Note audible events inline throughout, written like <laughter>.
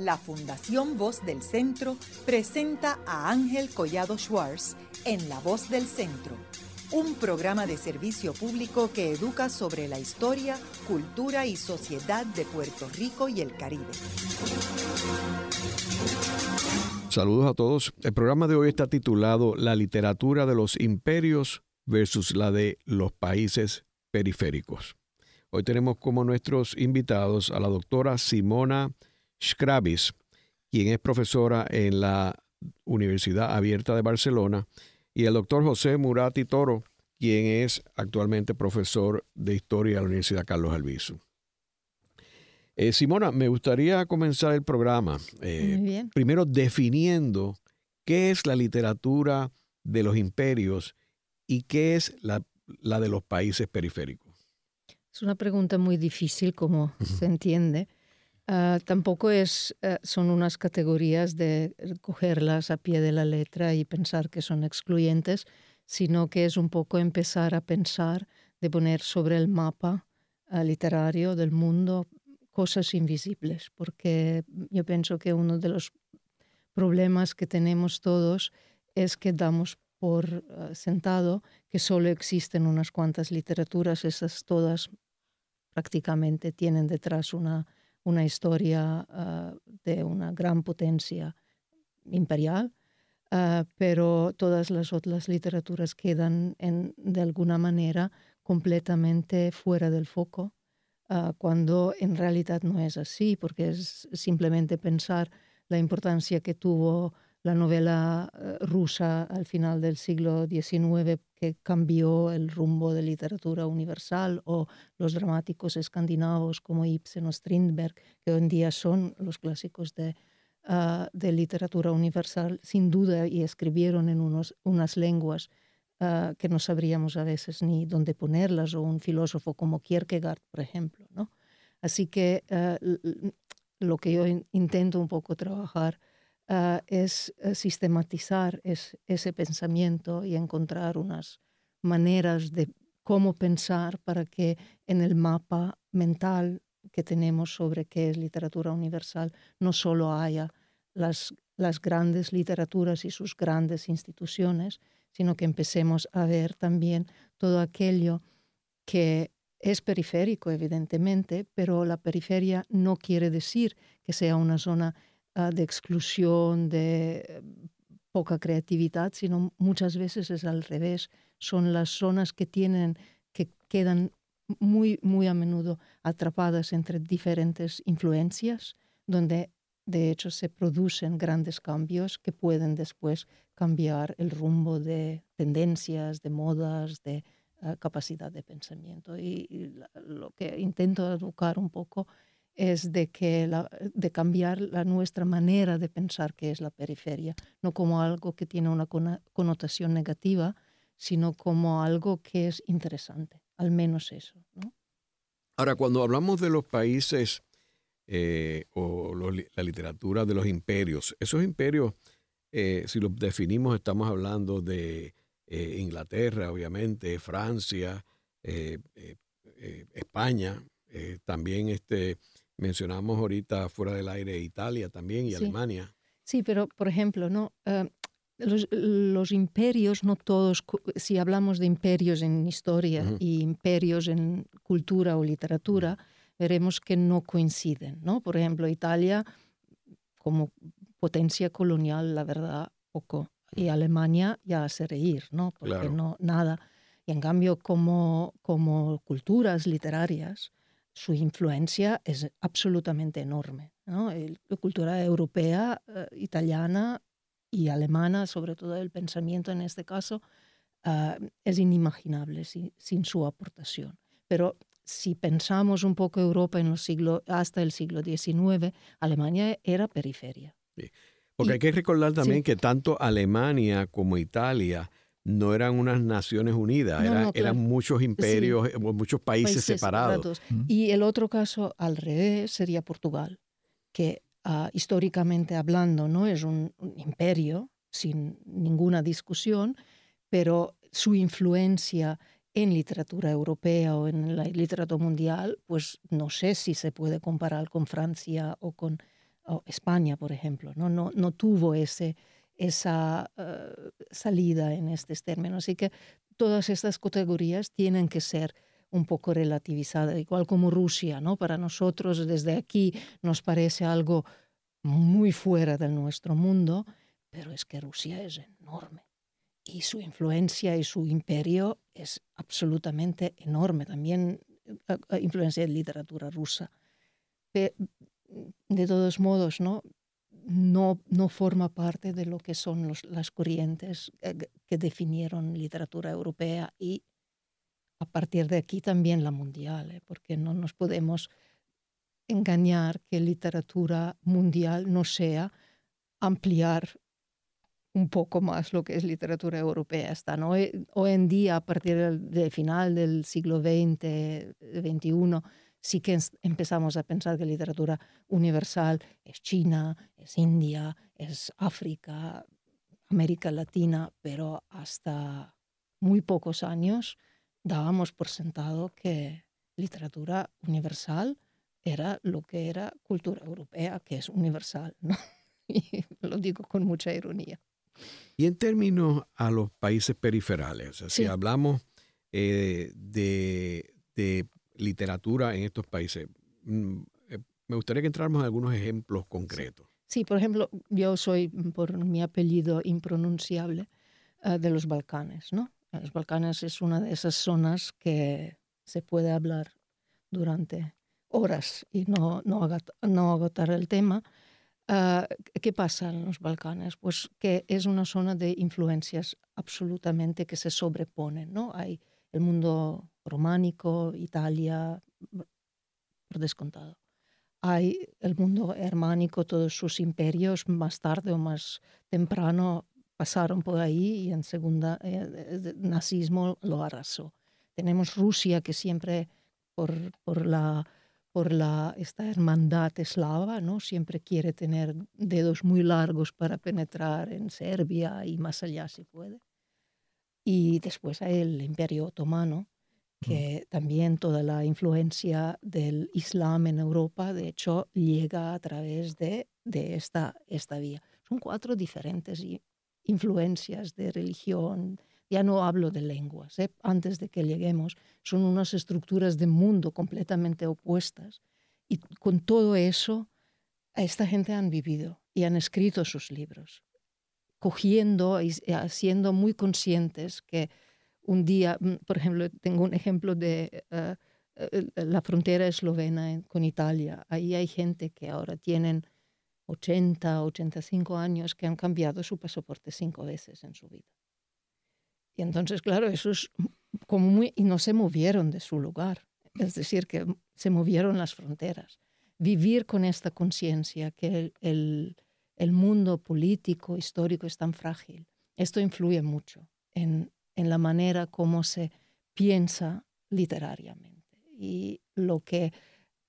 la Fundación Voz del Centro presenta a Ángel Collado Schwartz en La Voz del Centro, un programa de servicio público que educa sobre la historia, cultura y sociedad de Puerto Rico y el Caribe. Saludos a todos. El programa de hoy está titulado La literatura de los imperios versus la de los países periféricos. Hoy tenemos como nuestros invitados a la doctora Simona Scrabis, quien es profesora en la Universidad Abierta de Barcelona, y el doctor José Murati Toro, quien es actualmente profesor de Historia de la Universidad Carlos Albizu. Eh, Simona, me gustaría comenzar el programa eh, primero definiendo qué es la literatura de los imperios y qué es la, la de los países periféricos. Es una pregunta muy difícil, como se entiende. Ah, tampoco es, eh, son unas categorías de cogerlas a pie de la letra y pensar que son excluyentes, sino que es un poco empezar a pensar de poner sobre el mapa ah, literario del mundo cosas invisibles, porque yo pienso que uno de los problemas que tenemos todos es que damos por ah, sentado que solo existen unas cuantas literaturas, esas todas prácticamente tienen detrás una, una historia ah, de una gran potencia imperial, ah, pero todas las otras literaturas quedan en, manera completamente fuera del foco, cuando en realidad no es así, porque es simplemente pensar la importancia que tuvo la novela eh, rusa al final del siglo XIX que cambió el rumbo de literatura universal o los dramáticos escandinavos como Ibsen o Strindberg, que hoy en día son los clásicos de, ah, de literatura universal, sin duda, y escribieron en unos, unas lenguas ah, que no sabríamos a veces ni dónde ponerlas, o un filósofo como Kierkegaard, por ejemplo. ¿no? Así que ah, lo que yo intento un poco trabajar Ah, es eh, sistematizar ese pensamiento y encontrar unas maneras de cómo pensar para que en el mapa mental que tenemos sobre qué es literatura universal no solo haya las, las grandes literaturas y sus grandes instituciones, sino que empecemos a ver también todo aquello que es periférico, evidentemente, pero la periferia no quiere decir que sea una zona de exclusión, de poca creatividad, sino muchas veces es al revés. Son las zonas que tienen, que quedan muy, muy a menudo atrapadas entre diferentes influencias, donde de hecho se producen grandes cambios que pueden después cambiar el rumbo de tendencias, de modas, de ah, capacidad de pensamiento. Y, lo que intento educar un poco es de, que de cambiar la, nuestra manera de pensar que es la periferia, no como algo que tiene una connotación negativa, sino como algo que es interesante, al menos eso. Ahora, cuando hablamos de los países eh, o la literatura de los imperios, esos imperios, eh, si los definimos, estamos hablando de eh, Inglaterra, obviamente, Francia, España, también este, Mencionamos ahorita fuera del aire Italia también y Alemania. Sí, pero por ejemplo, ¿no? Eh, los, imperios, no todos, si hablamos de imperios en historia y imperios en cultura o literatura, veremos que no coinciden. ¿no? Por ejemplo, Italia como potencia colonial, la verdad, poco. Y Alemania ya hace reír, ¿no? Porque no, nada. Y en cambio, como, como culturas literarias, su influencia es absolutamente enorme. la cultura europea, eh, italiana y alemana, sobre todo el pensamiento en este caso, ah, es inimaginable sin, su aportación. Pero si pensamos un poco Europa en los siglos, hasta el siglo XIX, Alemania era periferia. Porque hay que recordar también que tanto Alemania como Italia no eran unas naciones unidas, eran, muchos imperios, eh, muchos países, separados. Y el otro caso al revés sería Portugal, que ah, históricamente hablando no es un, imperio sin ninguna discusión, pero su influencia en literatura europea o en la literatura mundial, pues no sé si se puede comparar con Francia o con España, por ejemplo, no, no, no tuvo ese, esa uh, salida en estos términos. Así que todas estas categorías tienen que ser un poco relativizadas, igual como Rusia, ¿no? Para nosotros desde aquí nos parece algo muy fuera de nuestro mundo, pero es que Rusia es enorme y su influencia y su imperio es absolutamente enorme. También uh, influencia en literatura rusa. De todos modos, ¿no? No, no forma parte de lo que son las corrientes eh, que definieron literatura europea y a partir de aquí también la mundial, ¿eh? porque no nos podemos engañar que literatura mundial no sea ampliar un poco más lo que es literatura europea. Está, ¿no? Hoy, hoy en día, a partir del final del siglo XX, XXI, sí que empezamos a pensar que literatura universal es China, es India, es África, América Latina, pero hasta muy pocos años dábamos por sentado que literatura universal era lo que era cultura europea, que es universal, ¿no? <laughs> Y lo digo con mucha ironía. Y en términos a los países periferales, si hablamos eh, de, de, literatura en estos países. Mm, eh, me gustaría que entráramos en algunos ejemplos concretos. Sí, por ejemplo, yo soy, por mi apellido impronunciable, eh, de los Balcanes, ¿no? Los Balcanes es una de esas zonas que se puede hablar durante horas y no, no, no agotar el tema. Uh, ¿Qué pasa en los Balcanes? Pues que es una zona de influencias absolutamente que se sobreponen, ¿no? Hay el mundo románico, Italia, por descontado. Hay el mundo germánico, todos sus imperios, más tarde o más temprano pasaron por ahí y en segunda, eh, el nazismo lo arrasó. Tenemos Rusia que siempre por, por la por la, esta hermandad eslava, ¿no? siempre quiere tener dedos muy largos para penetrar en Serbia y más allá si puede. Y después hay el Imperio Otomano, que también toda la influencia del Islam en Europa, de hecho, llega a través de, de esta, esta vía. Son cuatro diferentes influencias de religión, ya no hablo de lenguas, ¿eh? antes de que lleguemos, son unas estructuras de mundo completamente opuestas. Y con todo eso, esta gente han vivido y han escrito sus libros, cogiendo y siendo muy conscientes que un día, mm, por ejemplo, tengo un ejemplo de eh, eh, la frontera eslovena con Italia. Ahí hay gente que ahora tienen 80, 85 años que han cambiado su pasaporte cinco veces en su vida. Y entonces, claro, eso es como muy... Y no se movieron de su lugar. Es decir, que se movieron las fronteras. Vivir con esta conciencia que el, el mundo político, histórico es tan frágil, esto influye mucho en, en la manera como se piensa literariamente. Y lo que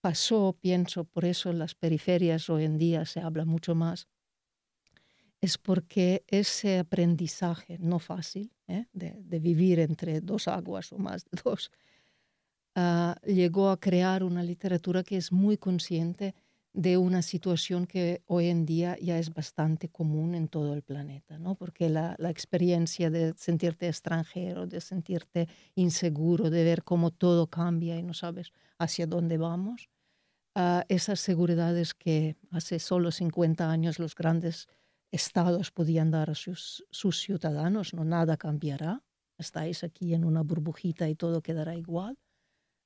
pasó, pienso, por eso en las periferias hoy en día se habla mucho más, es porque ese aprendizaje no fácil ¿eh? de, vivir entre dos aguas o más de dos, ah, llegó a crear una literatura que es muy consciente de una situación que hoy en día ya es bastante común en todo el planeta, ¿no? porque la, la, experiencia de sentirte extranjero, de sentirte inseguro, de ver cómo todo cambia y no sabes hacia dónde vamos, uh, esas seguridades que hace solo 50 años los grandes estados podían dar a sus, sus ciudadanos, no nada cambiará, estáis aquí en una burbujita y todo quedará igual,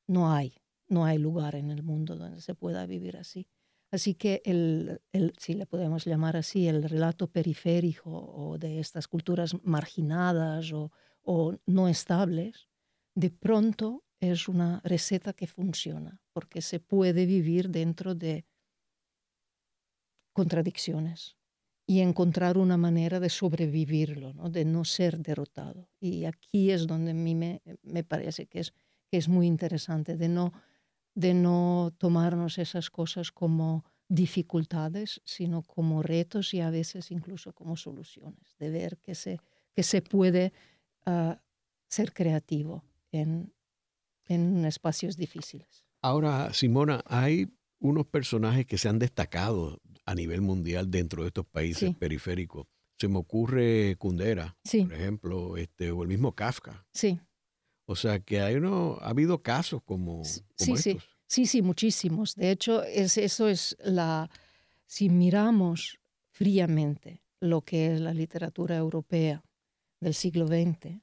no hay, no hay lugar en el mundo donde se pueda vivir así. Así que, el, el, si le podemos llamar así, el relato periférico o de estas culturas marginadas o, o no estables, de pronto es una receta que funciona, porque se puede vivir dentro de contradicciones y encontrar una manera de sobrevivirlo, ¿no? de no ser derrotado. Y aquí es donde a mí me, me parece que es, que es muy interesante, de no de no tomarnos esas cosas como dificultades, sino como retos y a veces incluso como soluciones, de ver que se, que se puede uh, ser creativo en, en espacios difíciles. Ahora, Simona, hay unos personajes que se han destacado a nivel mundial dentro de estos países periféricos. Se me ocurre Kundera, por ejemplo, este, o el mismo Kafka. Sí. O sea que hay uno, ha habido casos como, sí, Sí, sí, sí, muchísimos. De hecho, es, eso es la, si miramos fríamente lo que es la literatura europea del siglo XX,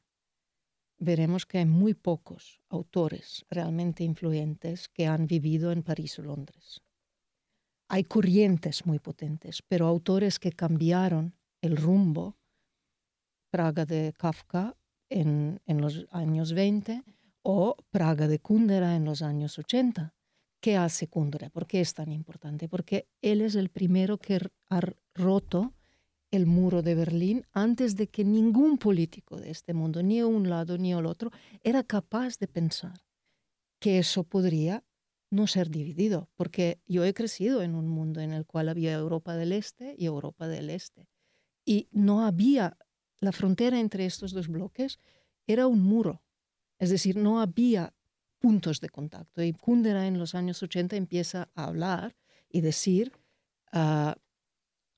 veremos que hay muy pocos autores realmente influyentes que han vivido en París o Londres. Hay corrientes muy potentes, pero autores que cambiaron el rumbo, Praga de Kafka en, los años 20 o Praga de Kundera en los años 80. ¿Qué hace Kundera? ¿Por qué es tan importante? Porque él es el primero que ha roto el muro de Berlín antes de que ningún político de este mundo, ni un lado ni al otro, era capaz de pensar que eso podría no ser dividido, porque yo he crecido en un mundo en el cual había Europa del Este y Europa del Este, y no había, la frontera entre estos dos bloques era un muro, es decir, no había puntos de contacto. Y Kundera en los años 80 empieza a hablar y decir, ah,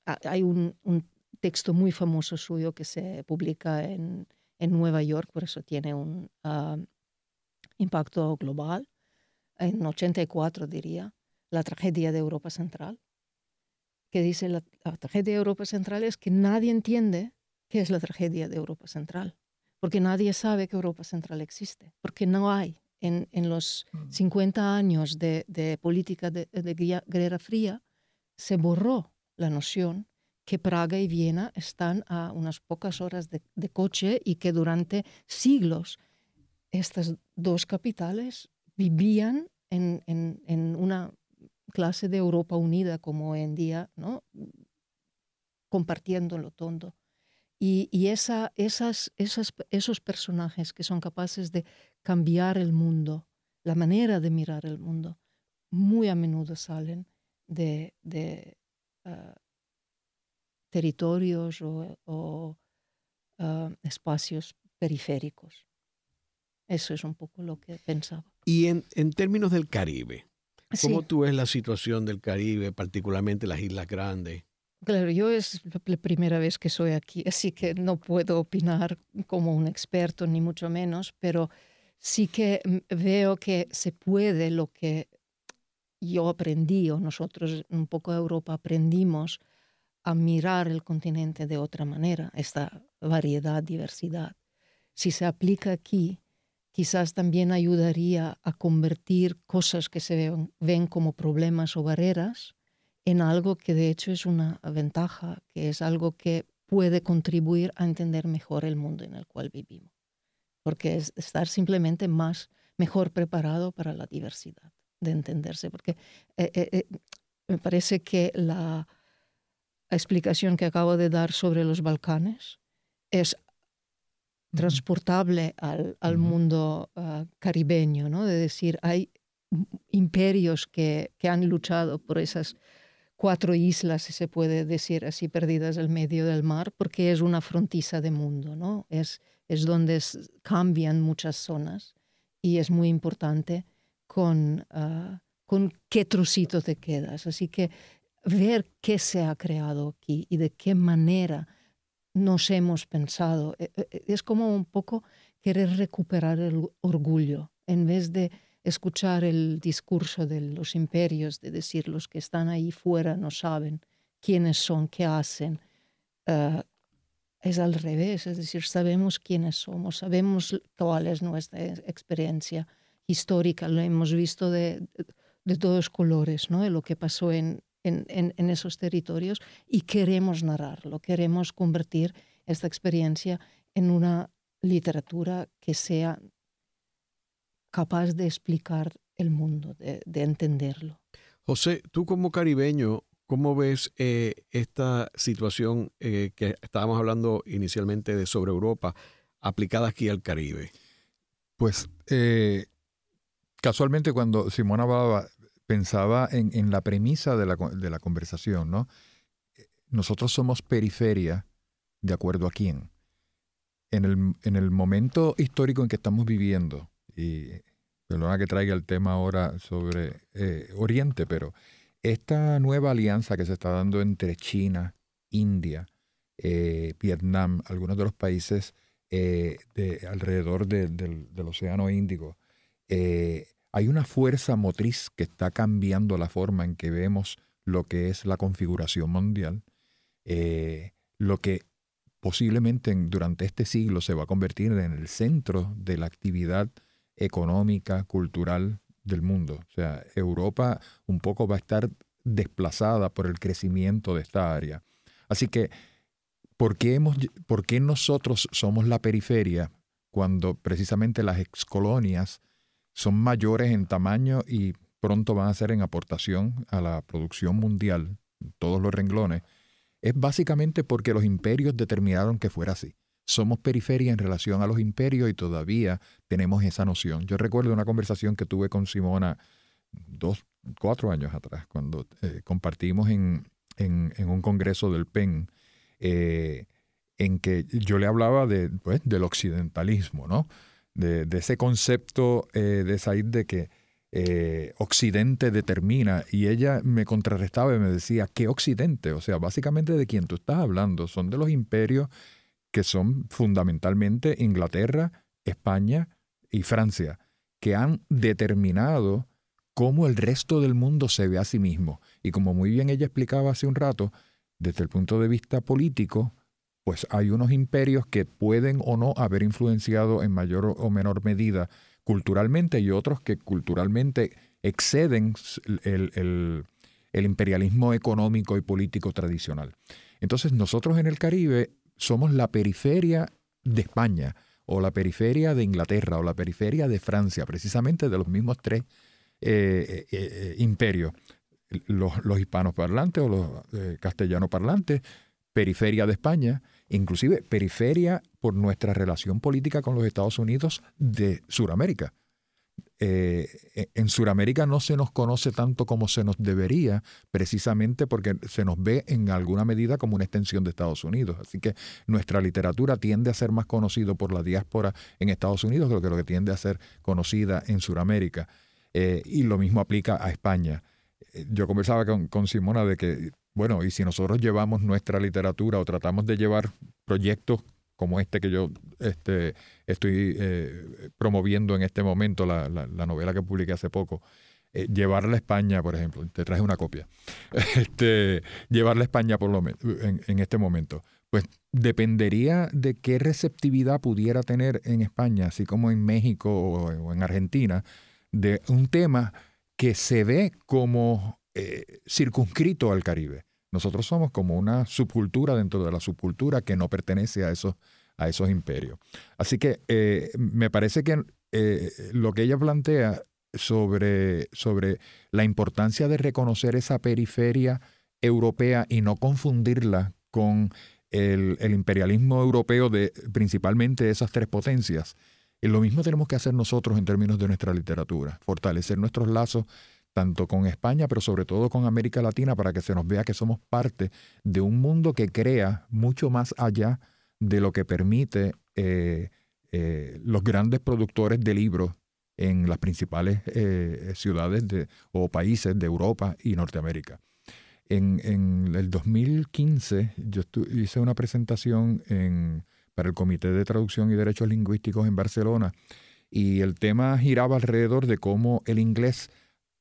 hay un, texto muy famoso suyo que se publica en, en Nueva York, por eso tiene un ah, impacto global, en 84 diría, la tragedia de Europa Central, que dice la, tragedia de Europa Central es que nadie entiende qué es la tragedia de Europa Central, porque nadie sabe que Europa Central existe, porque no hay en, en los 50 mm. años de, de política de, de Guerra Fría, se borró la noción que Praga y Viena están a unas pocas horas de, coche y que durante siglos estas dos capitales vivían en, en, una clase de Europa unida como hoy en día, ¿no? compartiéndolo todo. Y, y esa, esas, esas, esos personajes que son capaces de cambiar el mundo, la manera de mirar el mundo, muy a menudo salen de, de ah, territorios o, ah, espacios periféricos. Eso es un poco lo que pensaba. Y en, en términos del Caribe, ¿cómo tú ves la situación del Caribe, particularmente las Islas Grandes? Claro, yo es la primera vez que soy aquí, así que no puedo opinar como un experto, ni mucho menos, pero sí que veo que se puede lo que yo aprendí, o nosotros un poco Europa aprendimos a mirar el continente de otra manera, esta variedad, diversidad. Si se aplica aquí, quizás también ayudaría a convertir cosas que se ven, como problemas o barreras en algo que de hecho es una ventaja, que es algo que puede contribuir a entender mejor el mundo en el cual vivimos. Porque es estar simplemente más, mejor preparado para la diversidad, de entenderse. Porque eh, eh, eh, me parece que la, explicación que acabo de dar sobre los Balcanes es transportable al, al mundo uh, caribeño, ¿no? De decir, hay imperios que, que, han luchado por esas cuatro islas, si se puede decir así, perdidas en medio del mar, porque es una frontiza de mundo, ¿no? Es, es donde cambian muchas zonas y es muy importante con, uh, con qué trocito te quedas. Así que ver qué se ha creado aquí y de qué manera nos hemos pensado. E, e, es como un poco querer recuperar el orgullo en vez de escuchar el discurso de los imperios, de decir los que están ahí fuera no saben quiénes son, qué hacen. Eh, es al revés, es decir, sabemos quiénes somos, sabemos cuál es nuestra experiencia histórica, lo hemos visto de, de todos colores, ¿no? lo que pasó en, en, esos territorios y queremos narrarlo, queremos convertir esta experiencia en una literatura que sea capaz de explicar el mundo, de, entenderlo. José, tú como caribeño, ¿cómo ves eh, esta situación eh, que estábamos hablando inicialmente de sobre Europa aplicada aquí al Caribe? Pues eh, casualmente cuando Simona hablaba pensaba en, la premisa de la, de la, conversación, ¿no? Nosotros somos periferia, ¿de acuerdo a quién? En el, en el momento histórico en que estamos viviendo, y perdona que traiga el tema ahora sobre eh, Oriente, pero esta nueva alianza que se está dando entre China, India, eh, Vietnam, algunos de los países eh, de, alrededor del, Océano Índico, hay una fuerza motriz que está cambiando la forma en que vemos lo que es la configuración mundial, lo que posiblemente durante este siglo se va a convertir en el centro de la actividad económica, cultural del mundo. O sea, Europa un poco va a estar desplazada por el crecimiento de esta área. Así que, ¿por qué, hemos, ¿por qué nosotros somos la periferia cuando precisamente las excolonias son mayores en tamaño y pronto van a ser en aportación a la producción mundial, todos los renglones? es básicamente porque los imperios determinaron que fuera así. Somos periferia en relación a los imperios y todavía tenemos esa noción. Yo recuerdo una conversación que tuve con Simona dos, cuatro años atrás, cuando eh, compartimos en, un congreso del PEN, eh, en que yo le hablaba de, pues, del occidentalismo, ¿no? De, ese concepto eh, de Said de que Occidente determina. Y ella me contrarrestaba y me decía, ¿qué Occidente? O sea, básicamente de quién tú estás hablando. Son de los imperios que son fundamentalmente Inglaterra, España y Francia, que han determinado cómo el resto del mundo se ve a sí mismo. Y como muy bien ella explicaba hace un rato, desde el punto de vista político, pues hay unos imperios que pueden o no haber influenciado en mayor o menor medida culturalmente y otros que culturalmente exceden el, imperialismo económico y político tradicional. Entonces nosotros en el Caribe somos la periferia de España o la periferia de Inglaterra o la periferia de Francia, precisamente de los mismos tres eh, eh, eh, imperios, los, hispanos parlantes o los castellano parlantes, periferia de España, inclusive periferia por nuestra relación política con los Estados Unidos de Sudamérica. Eh, e, en Sudamérica no se nos conoce tanto como se nos debería, precisamente porque se nos ve en alguna medida como una extensión de Estados Unidos. Así que nuestra literatura tiende a ser más conocida por la diáspora en Estados Unidos que lo que tiende a ser conocida en Sudamérica. Eh, y lo mismo aplica a España. Eh, yo conversaba con, con Simona de que bueno, y si nosotros llevamos nuestra literatura o tratamos de llevar proyectos como este que yo este, estoy eh, promoviendo en este momento, la, novela que publiqué hace poco, eh, llevarla a España, por ejemplo, te traje una copia, <laughs> este, llevarla a España por lo en, en este momento, pues dependería de qué receptividad pudiera tener en España, así como en México o en Argentina, de un tema que se ve como eh, circunscrito al Caribe. Nosotros somos como una subcultura dentro de la subcultura que no pertenece a esos, a esos imperios. Así que eh, me parece que eh, lo que ella plantea sobre, sobre la importancia de reconocer esa periferia europea y no confundirla con el, imperialismo europeo de principalmente esas tres potencias. Y lo mismo tenemos que hacer nosotros en términos de nuestra literatura, fortalecer nuestros lazos tanto con España, pero sobre todo con América Latina, para que se nos vea que somos parte de un mundo que crea mucho más allá de lo que permite eh, eh, los grandes productores de libros en las principales eh, ciudades de, o países de Europa y Norteamérica. En, el 2015 yo hice una presentación para el Comité de Traducción y Derechos Lingüísticos en Barcelona y el tema giraba alrededor de cómo el inglés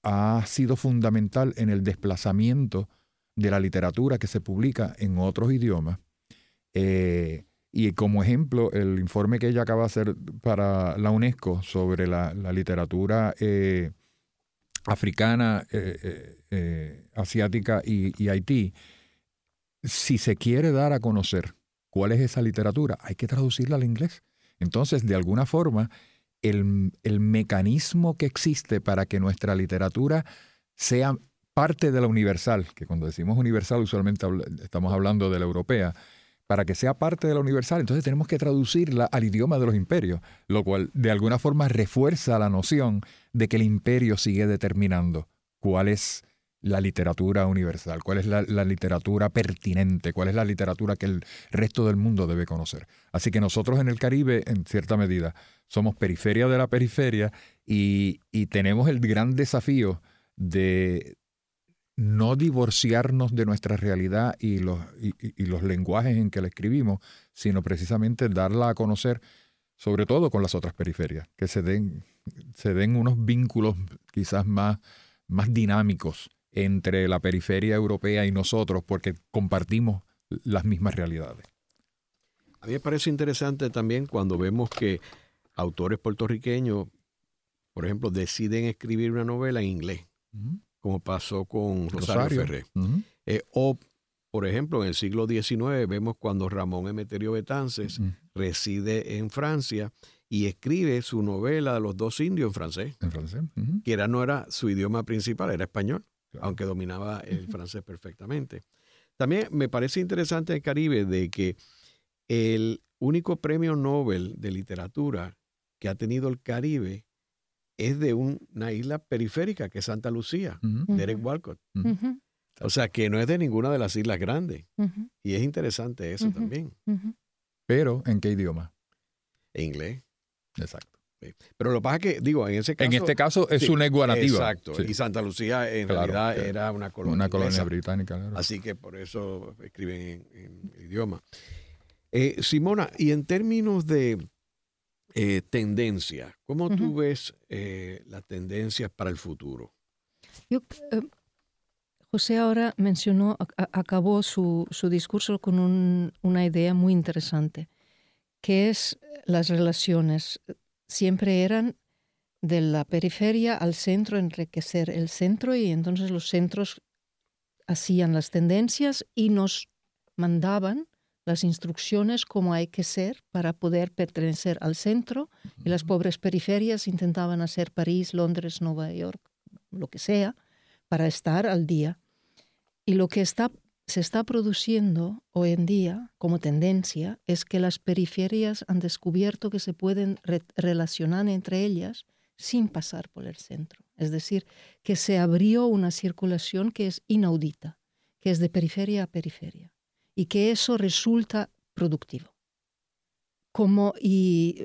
ha sido fundamental en el desplazamiento de la literatura que se publica en otros idiomas. Eh, y como ejemplo, el informe que ella acaba de hacer para la UNESCO sobre la, literatura eh, africana, eh, asiática y, Haití, si se quiere dar a conocer cuál es esa literatura, hay que traducirla al inglés. Entonces, de alguna forma, el, mecanismo que existe para que nuestra literatura sea parte de la universal, que cuando decimos universal usualmente estamos hablando de la europea, para que sea parte de la universal, entonces tenemos que traducirla al idioma de los imperios, lo cual de alguna forma refuerza la noción de que el imperio sigue determinando cuál es la literatura universal, cuál es la, literatura pertinente, cuál es la literatura que el resto del mundo debe conocer. Así que nosotros en el Caribe, en cierta medida, somos periferia de la periferia y, tenemos el gran desafío de no divorciarnos de nuestra realidad y los, y, los lenguajes en que la escribimos, sino precisamente darla a conocer, sobre todo con las otras periferias, que se den, se den unos vínculos quizás más, más dinámicos entre la periferia europea y nosotros, porque compartimos las mismas realidades. A mí me parece interesante también cuando vemos que autores puertorriqueños, por ejemplo, deciden escribir una novela en inglés como pasó con Rosario, Ferré. Eh, o, por ejemplo, en el siglo XIX vemos cuando Ramón Emeterio Betances reside en Francia y escribe su novela de los dos indios en francés. En francés. Que era, no era su idioma principal, era español, aunque dominaba el francés perfectamente. También me parece interesante en el Caribe de que el único premio Nobel de literatura que ha tenido el Caribe es de una isla periférica que es Santa Lucía, Derek Walcott. O sea, que no es de ninguna de las islas grandes. Y es interesante eso también. Pero, ¿en qué idioma? En inglés. Exacto. Pero lo que pasa es que, digo, en ese caso... En este caso es una igual Exacto. Y Santa Lucía en realidad era una colonia. Una colonia británica. Claro. Así que por eso escriben en, idioma. Eh, Simona, y en términos de eh, tendencia. ¿Cómo tú ves eh, las tendencias para el futuro? Yo, eh, José ahora mencionó, acabó su, discurso con una idea muy interesante, que es las relaciones. Siempre eran de la periferia al centro, enriquecer el centro y entonces los centros hacían las tendencias y nos mandaban las instrucciones cómo hay que ser para poder pertenecer al centro y las pobres periferias intentaban hacer París, Londres, Nueva York, lo que sea, para estar al día. Y lo que está, se está produciendo hoy en día como tendencia es que las periferias han descubierto que se pueden relacionar entre ellas sin pasar por el centro. Es decir, que se abrió una circulación que es inaudita, que es de periferia a periferia y que eso resulta productivo. Como, y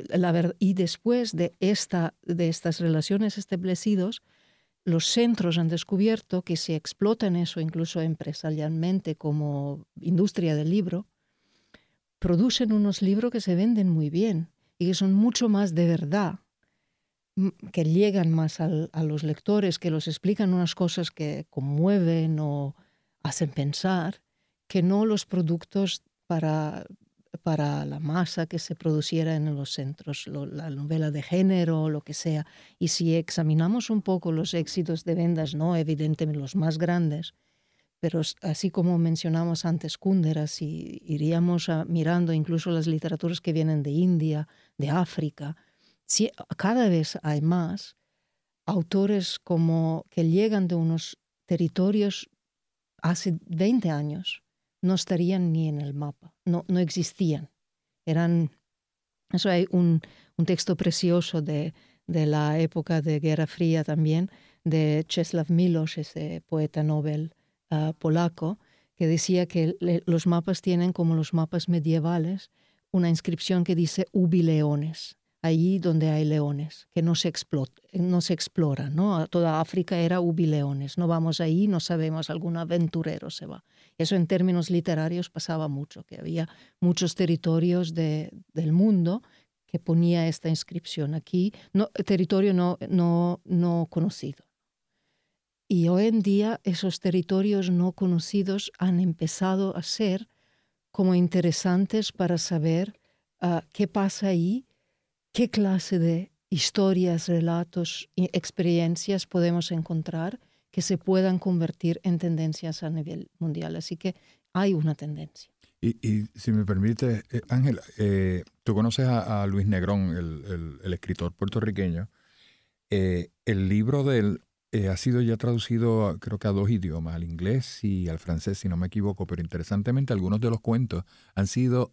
después de, esta, de estas relaciones establecidas, los centros han descubierto que si explotan eso incluso empresarialmente como industria del libro, producen unos libros que se venden muy bien y que son mucho más de verdad, que llegan más a los lectores, que los explican unas cosas que conmueven o hacen pensar que no los productos para, para la masa que se produciera en los centros, la novela de género, lo que sea. Y si examinamos un poco los éxitos de vendas, no evidentemente los más grandes, pero así como mencionamos antes Kundera, si iríamos mirando incluso las literaturas que vienen de India, de África, si, cada vez hay más autores como que llegan de unos territorios hace 20 años no estarían ni en el mapa, no, no existían. Eran, eso hay un, texto precioso de, la época de Guerra Fría también, de Czesław Milosz, ese poeta Nobel ah, polaco, que decía que los mapas tienen como los mapas medievales una inscripción que dice ubileones, allí donde hay leones, que no se, explota, no se explora. ¿no? Toda África era ubileones. No vamos ahí, no sabemos, algún aventurero se va. Eso en términos literarios pasaba mucho, que había muchos territorios de, del mundo que ponía esta inscripción aquí, no, territorio no, no, no conocido. Y hoy en día esos territorios no conocidos han empezado a ser como interesantes para saber ah, qué pasa ahí qué clase de historias, relatos experiencias podemos encontrar que se puedan convertir en tendencias a nivel mundial. Así que hay una tendencia. Y, si me permite, eh, Ángela, eh, tú conoces a, Luis Negrón, el, escritor puertorriqueño. Eh, el libro de él ha sido ya traducido creo que a dos idiomas, al inglés y al francés, si no me equivoco, pero interesantemente algunos de los cuentos han sido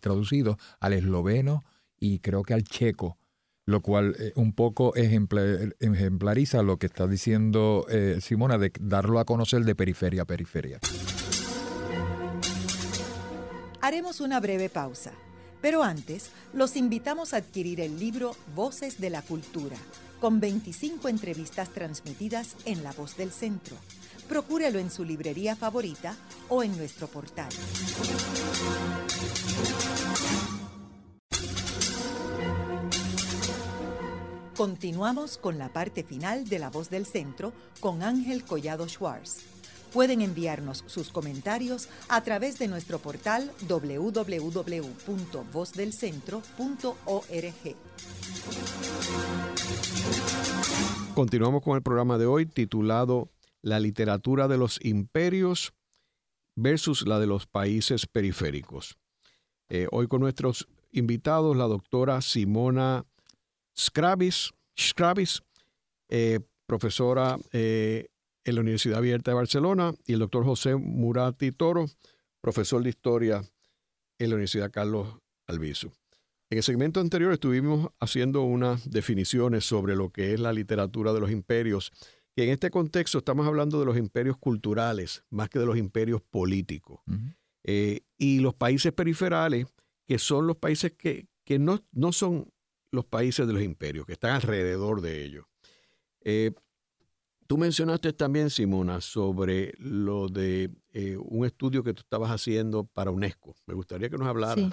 traducidos al esloveno, y creo que al checo, lo cual eh, un poco ejemplariza lo que está diciendo eh, Simona de darlo a conocer de periferia a periferia. Haremos una breve pausa. Pero antes, los invitamos a adquirir el libro Voces de la Cultura, con 25 entrevistas transmitidas en La Voz del Centro. Procúrelo en su librería favorita o en nuestro portal. Continuamos con la parte final de La Voz del Centro con Ángel Collado Schwartz. Pueden enviarnos sus comentarios a través de nuestro portal www.vozdelcentro.org. Continuamos con el programa de hoy titulado La literatura de los imperios versus la de los países periféricos. Eh, hoy con nuestros invitados, la doctora Simona Scrabis, eh, profesora eh, en la Universidad Abierta de Barcelona, y el doctor José Murati Toro, profesor de Historia en la Universidad Carlos Albizu. En el segmento anterior estuvimos haciendo unas definiciones sobre lo que es la literatura de los imperios, y en este contexto estamos hablando de los imperios culturales más que de los imperios políticos. Eh, y los países periferales, que son los países que, que no, no, son los países de los imperios, que están alrededor de ellos. Eh, Tú mencionaste también, Simona, sobre lo de eh, un estudio que tú estabas haciendo para UNESCO. Me gustaría que nos hablaras. Sí.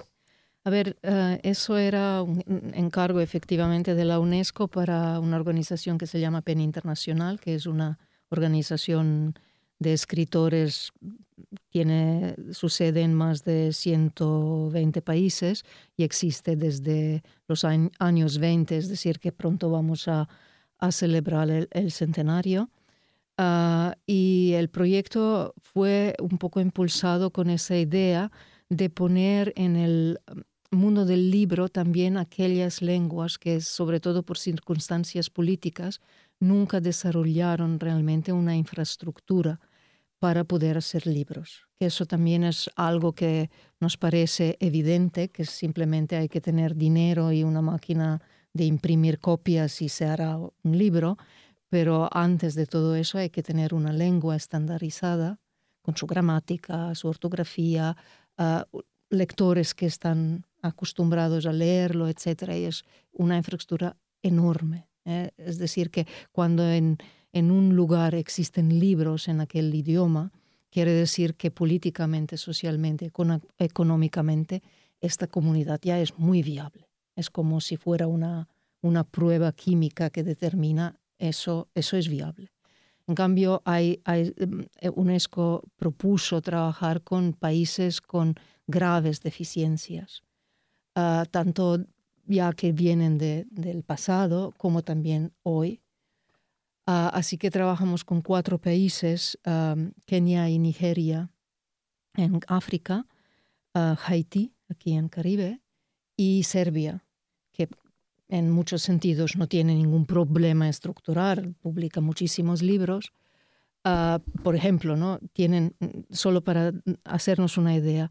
A ver, eh, eso era un encargo efectivamente de la UNESCO para una organización que se llama PEN Internacional, que es una organización de escritores, tiene su sede en más de 120 países y existe desde los años 20, es decir, que pronto vamos a a celebrar el, centenario. Ah, y el proyecto fue un poco impulsado con esa idea de poner en el mundo del libro también aquellas lenguas que, sobre todo por circunstancias políticas, nunca desarrollaron realmente una infraestructura para poder hacer libros. Que eso también es algo que nos parece evidente, que simplemente hay que tener dinero y una máquina de imprimir copias y se hará un libro, pero antes de todo eso hay que tener una lengua estandarizada con su gramática, su ortografía, ah, lectores que están acostumbrados a leerlo, etc. Y es una infraestructura enorme. ¿eh? Es decir, que cuando en, en un lugar existen libros en aquel idioma, quiere decir que políticamente, socialmente, económicamente, esta comunidad ya es muy viable. Es como si fuera una, una prueba química que determina eso, eso es viable. En cambio, hay, eh, UNESCO propuso trabajar con países con graves deficiencias, ah, tanto ya que vienen del pasado como también hoy. Ah, así que trabajamos con cuatro países, Kenia y Nigeria en África, Haití, aquí en Caribe, y Serbia, que en muchos sentidos no tiene ningún problema estructural, publica muchísimos libros. Ah, por ejemplo, ¿no? tienen, solo para hacernos una idea,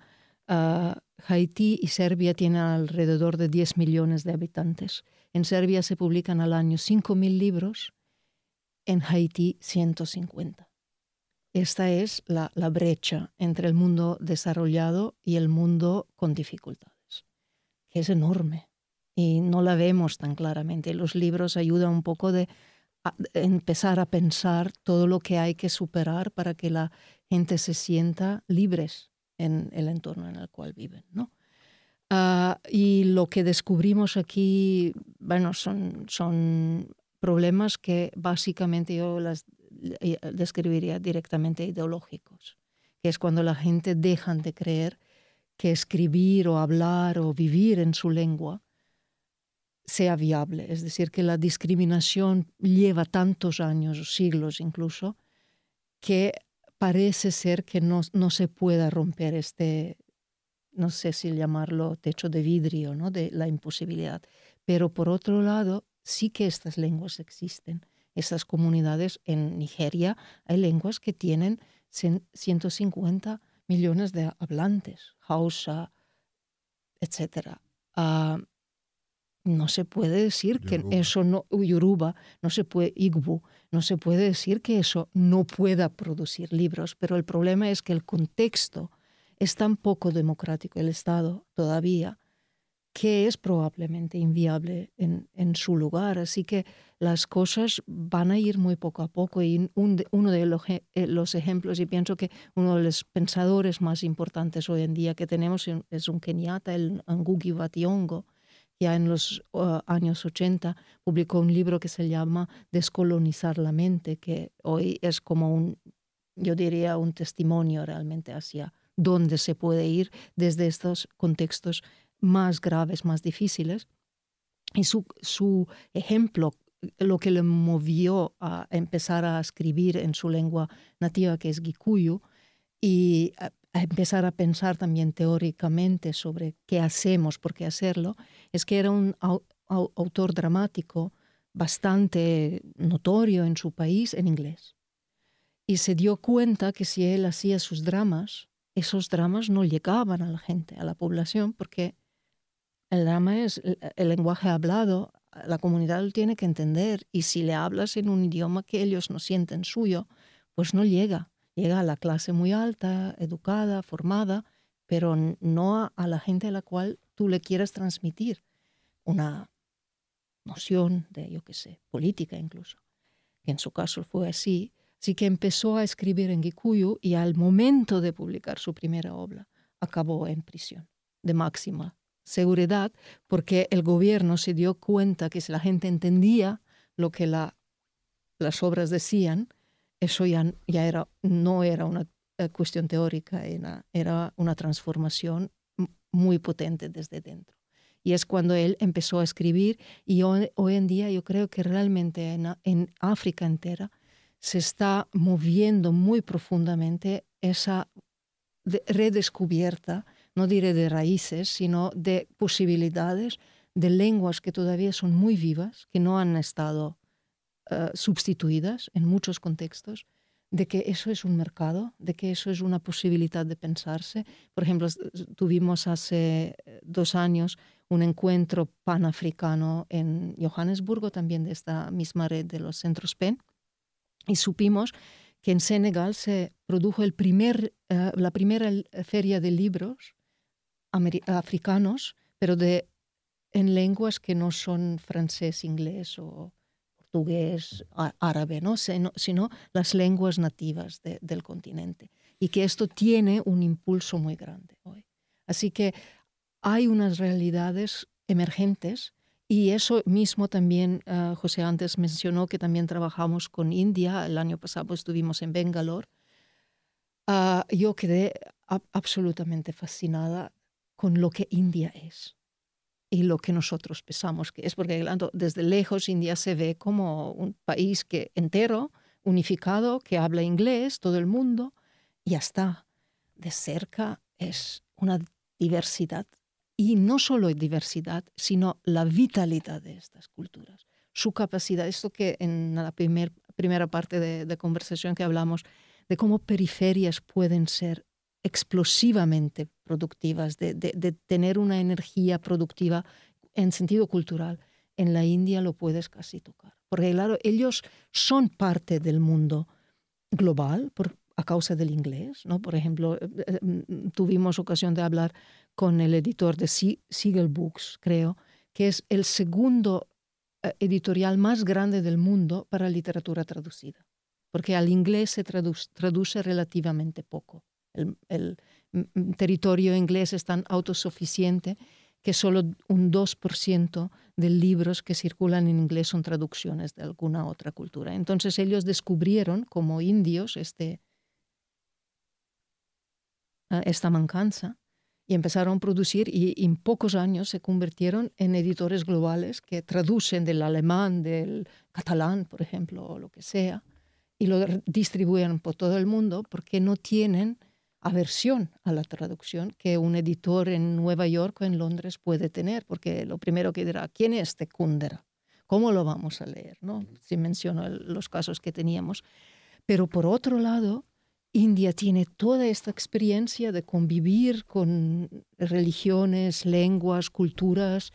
uh, Haití y Serbia tienen alrededor de 10 millones de habitantes. En Serbia se publican al año 5.000 libros, en Haití 150. Esta es la, brecha entre el mundo desarrollado y el mundo con dificultades, que es enorme y no la vemos tan claramente. Los libros ayudan un poco de empezar a pensar todo lo que hay que superar para que la gente se sienta libres en el entorno en el cual viven. ¿no? Ah, y lo que descubrimos aquí, bueno, son problemas que básicamente yo las eh, describiría directamente ideológicos, que es cuando la gente deja de creer que escribir o hablar o vivir en su lengua sea viable. Es decir, que la discriminación lleva tantos años, siglos incluso, que parece ser que no, no se pueda romper este, no sé si llamarlo techo de vidrio, ¿no? de la imposibilidad. Pero por otro lado, sí que estas lenguas existen. Estas comunidades en Nigeria hay lenguas que tienen 150 millones de hablantes, Hausa, etc no se puede decir que eso no, Yoruba, no se puede, Igbo, no se puede decir que eso no pueda producir libros, pero el problema es que el contexto es tan poco democrático, el Estado todavía, que es probablemente inviable en, en, su lugar. Así que las cosas van a ir muy poco a poco. Y uno de los, eh, los, ejemplos, y pienso que uno de los pensadores más importantes hoy en día que tenemos es un keniata, el Ngugi wa Thiong'o, ya en los uh, años 80 publicó un libro que se llama Descolonizar la mente, que hoy es como un, yo diría, un testimonio realmente hacia dónde se puede ir desde estos contextos más graves, más difíciles. Y su, su ejemplo, lo que le movió a empezar a escribir en su lengua nativa, que es Gikuyu, y a, empezar a pensar también teóricamente sobre qué hacemos, por qué hacerlo, es que era un autor dramático bastante notorio en su país en inglés. Y se dio cuenta que si él hacía sus dramas, esos dramas no llegaban a la gente, a la población, porque el drama es el lenguaje hablado, la comunidad lo tiene que entender y si le hablas en un idioma que ellos no sienten suyo, pues no llega. Llega a la clase muy alta, educada, formada, pero no a, la gente a la cual tú le quieras transmitir una noción de, yo qué sé, política incluso, que en su caso fue así. Así que empezó a escribir en Gikuyu y al momento de publicar su primera obra acabó en prisión de máxima seguridad porque el gobierno se dio cuenta que si la gente entendía lo que la, las obras decían, eso ya, ya era, no era una eh, cuestión teórica, era, era una transformación muy potente desde dentro. Y es cuando él empezó a escribir y hoy, hoy en día yo creo que realmente en, en, África entera se está moviendo muy profundamente esa redescubierta no diré de raíces, sino de posibilidades de lenguas que todavía son muy vivas, que no han estado uh, sustituidas en muchos contextos, de que eso es un mercado, de que eso es una posibilidad de pensarse. Por ejemplo, tuvimos hace eh, dos años un encuentro panafricano en Johannesburgo, también de esta misma red de los centros PEN, y supimos que en Senegal se produjo uh, la primera feria de libros africanos, pero de, en lenguas que no son francés, inglés o portugués, árabe, ¿no? sino, las lenguas nativas del continente. Y que esto tiene un impulso muy grande hoy. Así que hay unas realidades emergentes y eso mismo también, uh, José antes mencionó que también trabajamos con India, el año pasado estuvimos en Bangalore. Uh, yo quedé absolutamente fascinada con lo que India es y lo que nosotros pensamos que es, porque desde lejos India se ve como un país que entero, unificado, que habla inglés, todo el mundo, y hasta de cerca es una diversidad. Y no solo diversidad, sino la vitalidad de estas culturas, su capacidad, esto que en la primer, primera parte de, de conversación que hablamos, de cómo periferias pueden ser explosivamente productivas, de, tener una energía productiva en sentido cultural. En la India lo puedes casi tocar. Porque claro, ellos son parte del mundo global por, a causa del inglés. ¿no? Por ejemplo, eh, eh, mm, tuvimos ocasión de hablar con el editor de Siegel Books, creo, que es el segundo eh, editorial más grande del mundo para literatura traducida, porque al inglés se traduce relativamente poco el, territorio inglés es tan autosuficiente que solo un 2% de libros que circulan en inglés son traducciones de alguna otra cultura. Entonces ellos descubrieron como indios este, ah, esta mancanza y empezaron a producir y en pocos años se convirtieron en editores globales que traducen del alemán, del catalán, por ejemplo, o lo que sea, y lo distribuyen por todo el mundo porque no tienen aversión a la traducción que un editor en Nueva York o en Londres puede tener, porque lo primero que dirá, ¿quién es este Kundera? ¿Cómo lo vamos a leer? ¿no? Si menciono los casos que teníamos. Pero por otro lado, India tiene toda esta experiencia de convivir con religiones, lenguas, culturas,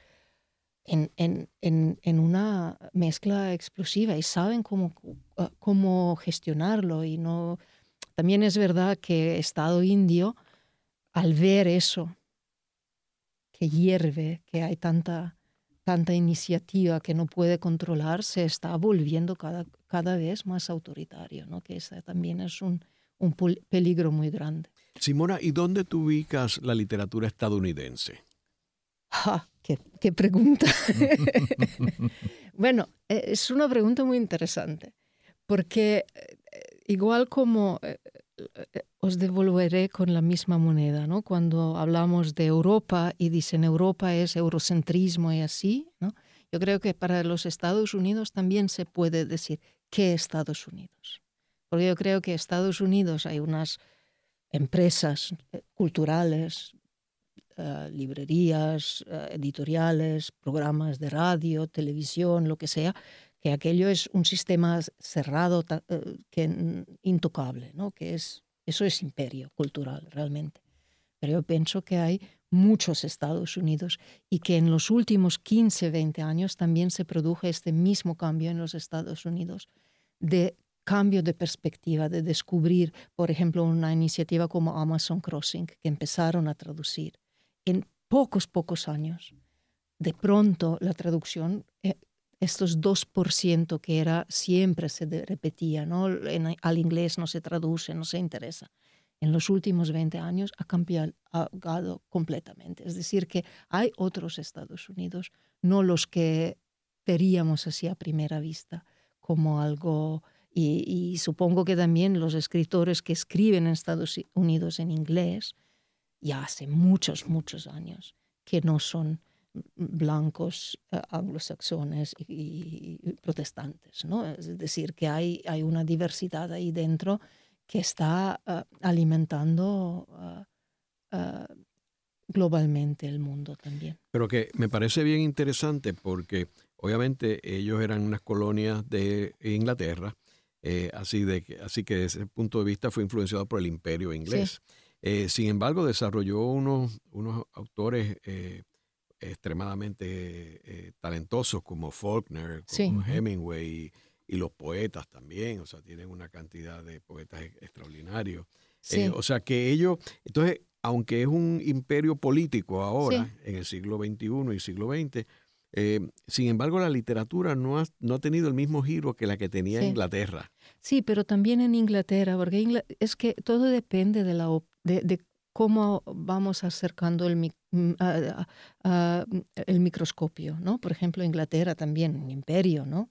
en, en, en, en, una mezcla explosiva y saben cómo, cómo gestionarlo y no también es verdad que Estado indio, al ver eso, que hierve, que hay tanta, tanta iniciativa que no puede controlar, se está volviendo cada, cada vez más autoritario, ¿no? que ese también es un, un peligro muy grande. Simona, ¿y dónde tú ubicas la literatura estadounidense? Ah, qué, qué pregunta! <laughs> bueno, e, es una pregunta muy interesante, porque eh, igual como eh, eh, os devolveré con la misma moneda, ¿no? Cuando hablamos de Europa y dicen Europa es eurocentrismo y así, ¿no? Yo creo que para los Estados Unidos también se puede decir ¿qué Estados Unidos? Porque yo creo que Estados Unidos hay unas empresas eh, culturales, uh, librerías, editoriales, programas de radio, televisión, lo que sea, que aquello es un sistema cerrado, uh, que, intocable, ¿no? que es, eso es imperio cultural realmente. Pero yo pienso que hay muchos Estados Unidos y que en los últimos 15, 20 años también se produjo este mismo cambio en los Estados Unidos de cambio de perspectiva, de descubrir, por ejemplo, una iniciativa como Amazon Crossing, que empezaron a traducir en pocos, pocos años. De pronto la traducción, eh, estos 2% que era, siempre se repetía, al inglés no se traduce, no se interesa. En los últimos 20 años ha cambiado completamente. Es decir, que hay otros Estados Unidos, no los que veríamos así a primera vista como algo y, supongo que también los escritores que escriben en Estados Unidos en inglés, ya hace muchos, muchos años, que no son blancos eh, anglosaxones y, protestantes. ¿no? Es decir, que hay, hay una diversidad ahí dentro que está eh, alimentando eh, globalmente el mundo también. Pero que me parece bien interesante porque obviamente ellos eran unas colonias de Inglaterra eh, así, de, así que desde ese punto de vista fue influenciado por el imperio inglés. Eh, sin embargo, desarrolló unos, unos autores eh, extremadamente talentosos como Faulkner, como Hemingway y, los poetas también, o sea, tienen una cantidad de poetas extraordinarios. o sea, que ellos, entonces, aunque es un imperio político ahora, en el siglo XXI y siglo XX, eh, sin embargo, la literatura no ha, no ha tenido el mismo giro que la que tenía Inglaterra. Sí, pero también en Inglaterra, porque es que todo depende de, la, de, cómo vamos acercando el, mm, el microscopio, ¿no? Por ejemplo, Inglaterra también, un imperio, ¿no?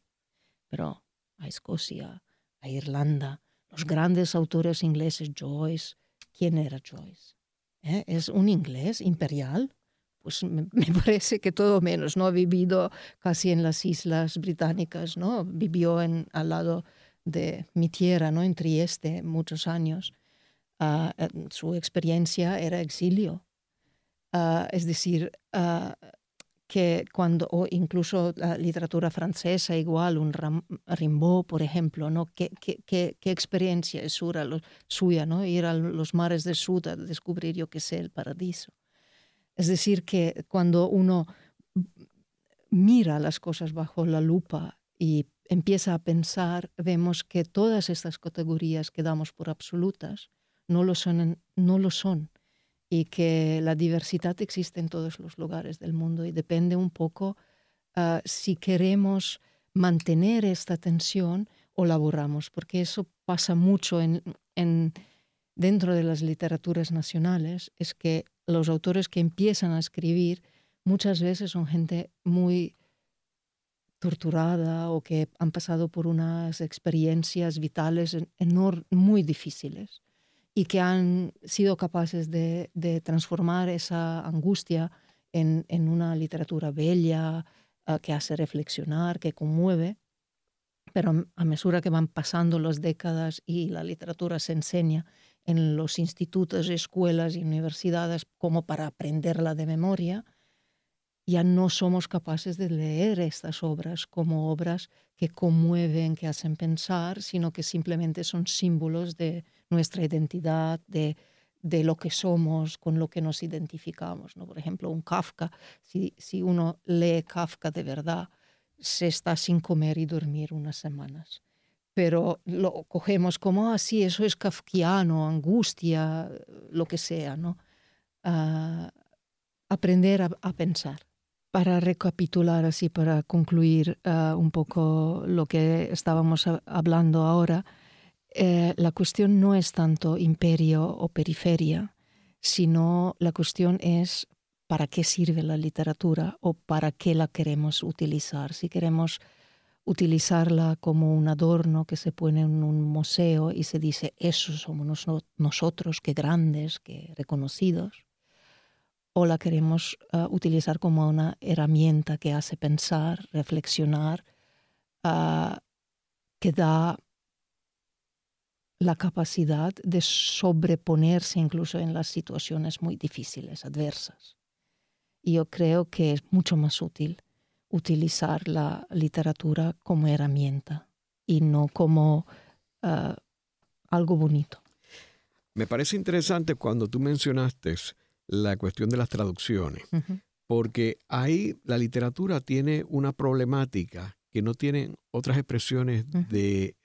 Pero a Escocia, a Irlanda, los grandes autores ingleses, Joyce, ¿quién era Joyce? ¿Eh? ¿Es un inglés imperial? pues me, <laughs> parece que todo menos, ¿no? Ha vivido casi en las islas británicas, ¿no? Vivió en, al lado de mi tierra, ¿no? En Trieste, muchos años. Ah, su experiencia era exilio. Ah, es decir, ah, que cuando, o incluso la literatura francesa, igual, un Rimbaud, por ejemplo, ¿no? ¿Qué, qué, qué, qué experiencia es suya, ¿no? Ir a los mares del sur a descubrir, yo qué sé, el paraíso. Es decir, que cuando uno mira las cosas bajo la lupa y empieza a pensar, vemos que todas estas categorías que damos por absolutas no lo son, no lo son. Y que la diversidad existe en todos los lugares del mundo y depende un poco uh, si queremos mantener esta tensión o la borramos, porque eso pasa mucho en, en, dentro de las literaturas nacionales, es que los autores que empiezan a escribir muchas veces son gente muy torturada o que han pasado por unas experiencias vitales muy difíciles y que han sido capaces de, transformar esa angustia en, una literatura bella, eh, que hace reflexionar, que conmueve. Pero a mesura que van pasando las décadas y la literatura se enseña en los institutos, escuelas y universidades como para aprenderla de memoria, ya no somos capaces de leer estas obras como obras que conmueven, que hacen pensar, sino que simplemente son símbolos de nuestra identidad, de, de lo que somos, con lo que nos identificamos. ¿no? Por ejemplo, un Kafka, si, si uno lee Kafka de verdad, se está sin comer y dormir unas semanas pero lo cogemos como así, ah, eso es kafkiano, angustia, lo que sea, ¿no? Ah, aprender a, pensar. Para recapitular así, para concluir uh, un poco lo que estábamos hablando ahora, eh, la cuestión no es tanto imperio o periferia, sino la cuestión es para qué sirve la literatura o para qué la queremos utilizar. Si queremos utilizarla como un adorno que se pone en un museo y se dice, eso somos nosotros, qué grandes, qué reconocidos, o la queremos ah, utilizar como una herramienta que hace pensar, reflexionar, ah, que da la capacidad de sobreponerse incluso en las situaciones muy difíciles, adversas. Y yo creo que es mucho más útil utilizar la literatura como herramienta y no como ah, algo bonito. Me parece interesante cuando tú mencionaste la cuestión de las traducciones, porque ahí la literatura tiene una problemática que no tienen otras expresiones de,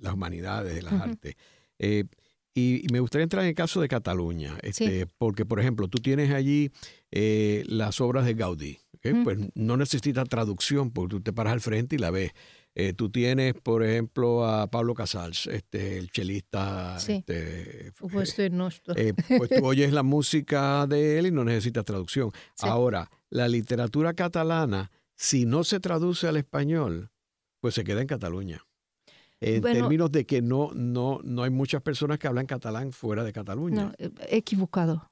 las humanidades, de las artes. Eh, y, me gustaría entrar en el caso de Cataluña, este, porque, por ejemplo, tú tienes allí eh, las obras de Gaudí, pues no necesita traducción, porque tú te paras al frente y la ves. Eh, tú tienes, por ejemplo, a Pablo Casals, este, el chelista. Este, pues, eh, pues tú oyes la música de él y no necesitas traducción. <laughs> Ahora, la literatura catalana, si no se traduce al español, pues se queda en Cataluña. En términos de que no, no, no hay muchas personas que hablan catalán fuera de Cataluña. No, equivocado.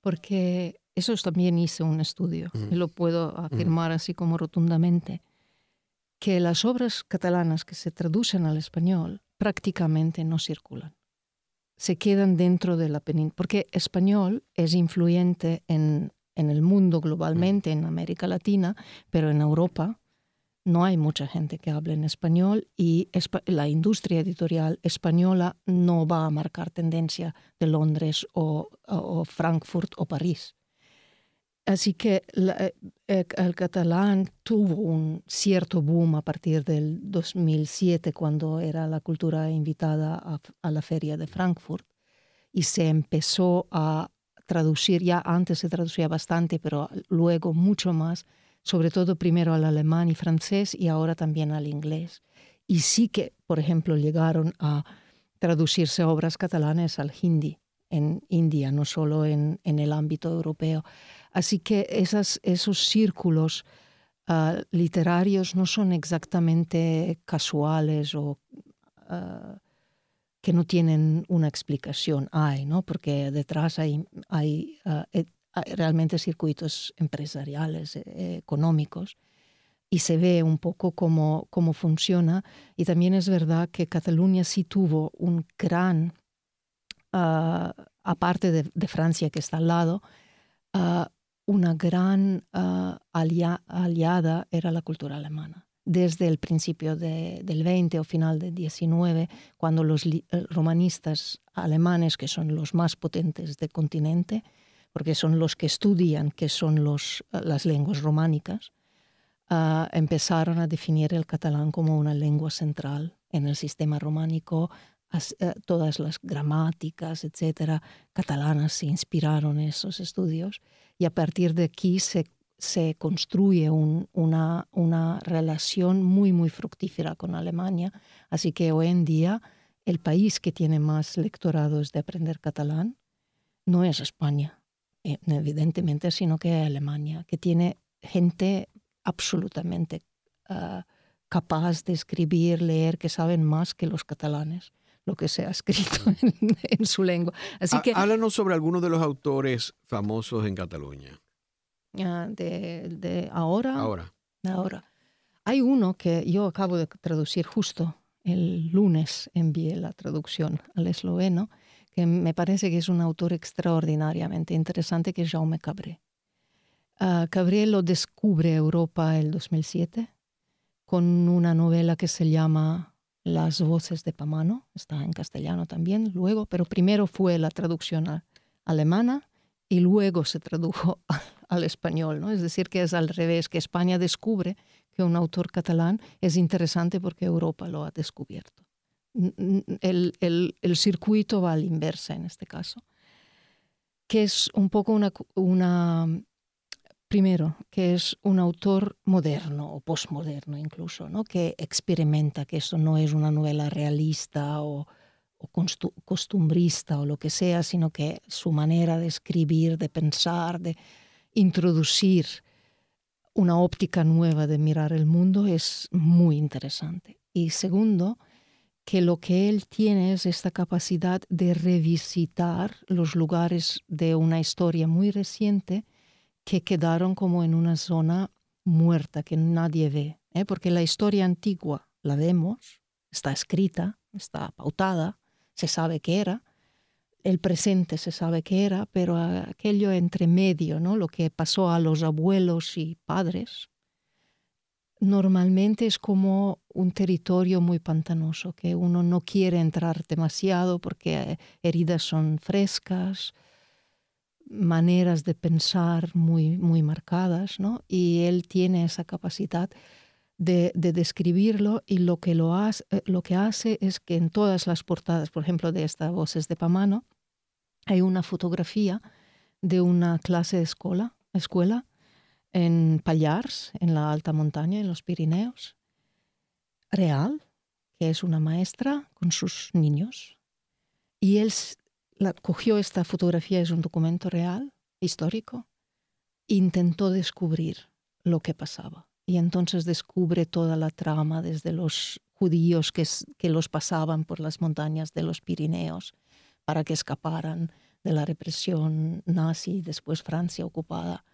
Porque eso también hice un estudio, y lo puedo afirmar así como rotundamente, que las obras catalanas que se traducen al español prácticamente no circulan. Se quedan dentro de la península, porque español es influyente en, en el mundo globalmente, en América Latina, pero en Europa no hay mucha gente que hable en español y la industria editorial española no va a marcar tendencia de Londres o, o Frankfurt o París. Así que eh, eh, el catalán tuvo un cierto boom a partir del 2007, cuando era la cultura invitada a, la feria de Frankfurt, y se empezó a traducir, ya antes se traducía bastante, pero luego mucho más, sobre todo primero al alemán y francés y ahora también al inglés. Y sí que, por ejemplo, llegaron a traducirse obras catalanas al hindi en India, no solo en, en el ámbito europeo. Así que esas, esos círculos ah, literarios no son exactamente casuales o ah, que no tienen una explicación. Hay, ¿no? Porque detrás hay, hay, ah, realmente circuitos empresariales, eh, económicos y se ve un poco cómo, cómo funciona. Y también es verdad que Cataluña sí tuvo un gran, aparte de, Francia que está al lado, una gran ah, aliada era la cultura alemana. Desde el principio del 20 o final del 19, cuando los eh, romanistas alemanes, que son los más potentes del continente, porque son los que estudian qué son los, eh, las lenguas románicas, ah, empezaron a definir el catalán como una lengua central en el sistema románico. Eh, todas las gramáticas, etcétera, catalanas se inspiraron en esos estudios y a partir de aquí se, se construye una, una relación muy, muy fructífera con Alemania. Así que hoy en día el país que tiene más lectorados de aprender catalán no es España, eh, evidentemente, sino que Alemania, que tiene gente absolutamente ah, capaz de escribir, leer, que saben más que los catalanes lo que se ha escrito <laughs> en, su lengua. Así que, Háblanos sobre algunos de los autores famosos en Cataluña. De, ahora. Ahora. Ahora. Hay uno que yo acabo de traducir justo el lunes, envié la traducción al esloveno, que me parece que es un autor extraordinariamente interesante, que es Jaume Cabré. Uh, Cabré lo descubre Europa el 2007 con una novela que se llama las voces de Pamano, está en castellano también luego, pero primero fue la traducción alemana y luego se tradujo <laughs> al español, ¿no? Es decir, que es al revés, que España descubre que un autor catalán es interesante porque Europa lo ha descubierto. El, el, circuito va al inversa en este caso, que es un poco una, una primero, que es un autor moderno o postmoderno incluso, ¿no? que experimenta que esto no es una novela realista o, o costumbrista o lo que sea, sino que su manera de escribir, de pensar, de introducir una óptica nueva de mirar el mundo es muy interesante. Y segundo, que lo que él tiene es esta capacidad de revisitar los lugares de una historia muy reciente que quedaron como en una zona muerta que nadie ve, ¿eh? porque la historia antigua la vemos, está escrita, está pautada, se sabe qué era, el presente se sabe qué era, pero aquello entre medio, ¿no? lo que pasó a los abuelos y padres, normalmente es como un territorio muy pantanoso, que uno no quiere entrar demasiado porque heridas son frescas, maneras de pensar muy, muy marcadas, ¿no? Y él tiene esa capacidad de, describirlo y lo que, lo, hace, eh, lo que hace es que en todas las portadas, por ejemplo, de estas Voces de Pamano, hay una fotografía de una clase de escuela, escuela en Pallars, en la alta montaña, en los Pirineos, real, que es una maestra con sus niños. Y él la, cogió esta fotografía, es un documento real, histórico, e intentó descubrir lo que pasaba. Y entonces descubre toda la trama desde los judíos que, los pasaban por las montañas de los Pirineos para que escaparan de la represión nazi, después Francia ocupada,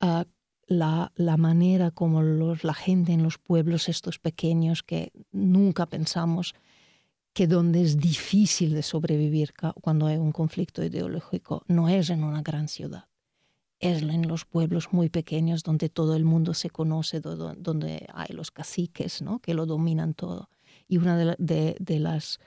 uh, la, la, manera como los, la gente en los pueblos estos pequeños que nunca pensamos que donde es difícil de sobrevivir cuando hay un conflicto ideológico no es en una gran ciudad, es en los pueblos muy pequeños donde todo el mundo se conoce, donde hay los caciques ¿no? que lo dominan todo. Y una de, las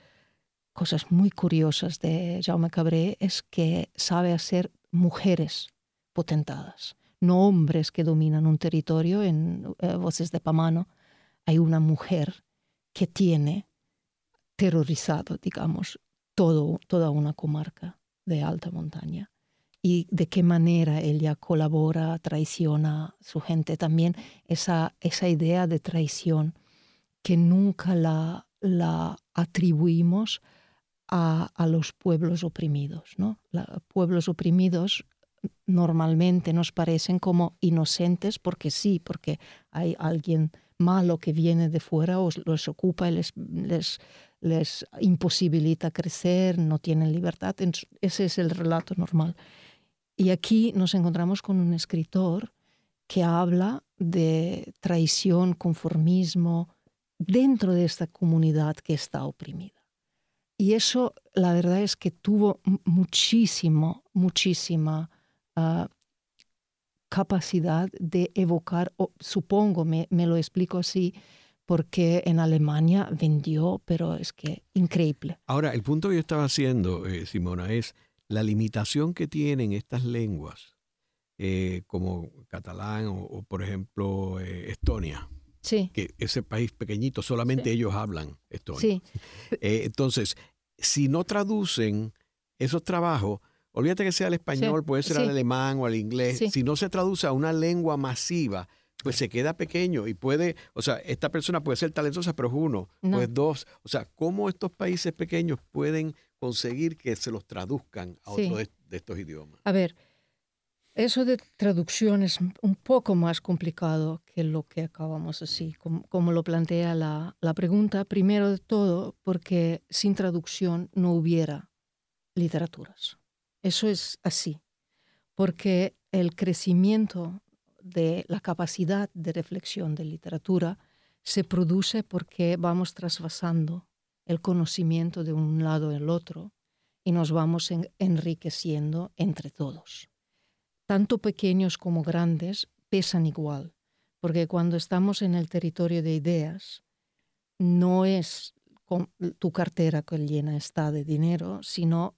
cosas muy curiosas de Jaume Cabré es que sabe hacer mujeres potentadas, no hombres que dominan un territorio. En eh, Voces de Pamano hay una mujer que tiene terrorizado, digamos, todo, toda una comarca de alta montaña. Y de qué manera ella colabora, traiciona a su gente. También esa, esa idea de traición que nunca la, la atribuimos a, a, los pueblos oprimidos. ¿no? pueblos oprimidos normalmente nos parecen como inocentes porque sí, porque hay alguien malo que viene de fuera o los ocupa y les, les les imposibilita crecer, no tienen libertad. Ese es el relato normal. Y aquí nos encontramos con un escritor que habla de traición, conformismo dentro de esta comunidad que está oprimida. Y eso, la verdad es que tuvo muchísimo, muchísima ah, capacidad de evocar, o supongo, me, me lo explico así, porque en Alemania vendió, pero es que increíble. Ahora, el punto que yo estaba haciendo, eh, Simona, es la limitación que tienen estas lenguas, eh, como catalán o, por ejemplo, eh, Estonia. Sí. Que ese país pequeñito, solamente ellos hablan Estonia. Sí. <laughs> entonces, si no traducen esos trabajos, olvídate que sea el español, puede ser el alemán o el inglés, si no se traduce a una lengua masiva, pues se queda pequeño y puede, o sea, esta persona puede ser talentosa, pero es uno, pues dos. O sea, ¿cómo estos países pequeños pueden conseguir que se los traduzcan a otro de, estos idiomas? A ver, eso de traducción es un poco más complicado que lo que acabamos así, como, lo plantea la, la pregunta. Primero de todo, porque sin traducción no hubiera literaturas. Eso es así, porque el crecimiento de la capacidad de reflexión de literatura se produce porque vamos trasvasando el conocimiento de un lado al otro y nos vamos enriqueciendo entre todos. Tanto pequeños como grandes pesan igual, porque cuando estamos en el territorio de ideas, no es tu cartera que llena está de dinero, sino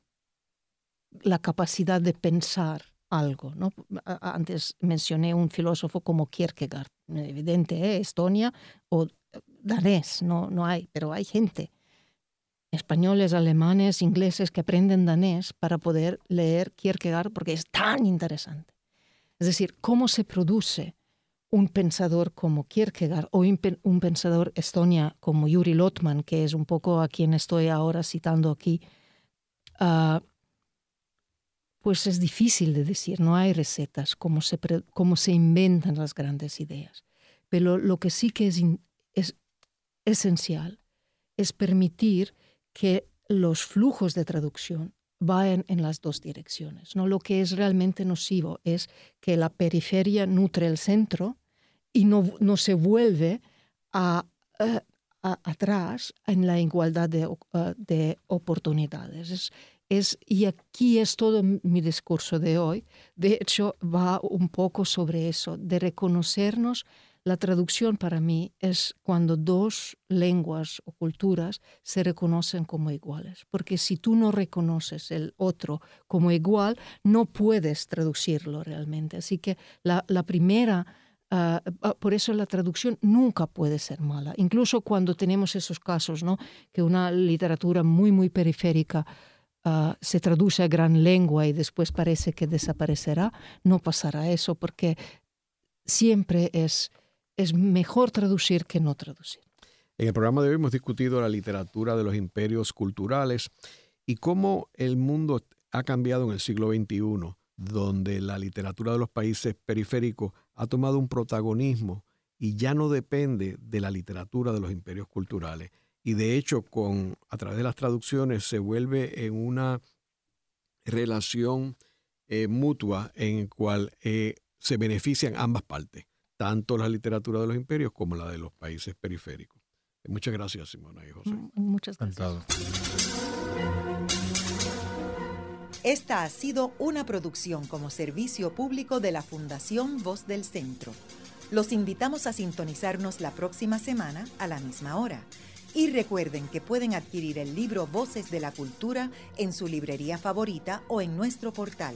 la capacidad de pensar algo. ¿no? Antes mencioné un filósofo como Kierkegaard, evidente, ¿eh? Estonia o danés, no, no hay, pero hay gente, españoles, alemanes, ingleses que aprenden danés para poder leer Kierkegaard porque es tan interesante. Es decir, cómo se produce un pensador como Kierkegaard o un, pensador estonia como Yuri Lotman, que es un poco a quien estoy ahora citando aquí, ah, pues es difícil de decir, no hay recetas, cómo se, cómo se inventan las grandes ideas. Pero lo que sí que es, es esencial es permitir que los flujos de traducción vayan en las dos direcciones. ¿no? Lo que es realmente nocivo es que la periferia nutre el centro y no, no se vuelve a, atrás en la igualdad de, de oportunidades. Es, es, y aquí es todo mi discurso de hoy. De hecho, va un poco sobre eso, de reconocernos la traducción para mí es cuando dos lenguas o culturas se reconocen como iguales, porque si tú no reconoces el otro como igual, no puedes traducirlo realmente. Así que la, primera, ah, ah, por eso la traducción nunca puede ser mala, incluso cuando tenemos esos casos, ¿no? que una literatura muy, muy periférica ah, se traduce a gran lengua y después parece que desaparecerá, no pasará eso porque siempre es es mejor traducir que no traducir. En el programa de hoy hemos discutido la literatura de los imperios culturales y cómo el mundo ha cambiado en el siglo XXI, donde la literatura de los países periféricos ha tomado un protagonismo y ya no depende de la literatura de los imperios culturales. Y de hecho, con, a través de las traducciones se vuelve en una relación eh, mutua en la cual eh, se benefician ambas partes tanto la literatura de los imperios como la de los países periféricos. Muchas gracias, Simona y José. Mm, muchas gracias. Esta ha sido una producción como servicio público de la Fundación Voz del Centro. Los invitamos a sintonizarnos la próxima semana a la misma hora. Y recuerden que pueden adquirir el libro Voces de la Cultura en su librería favorita o en nuestro portal.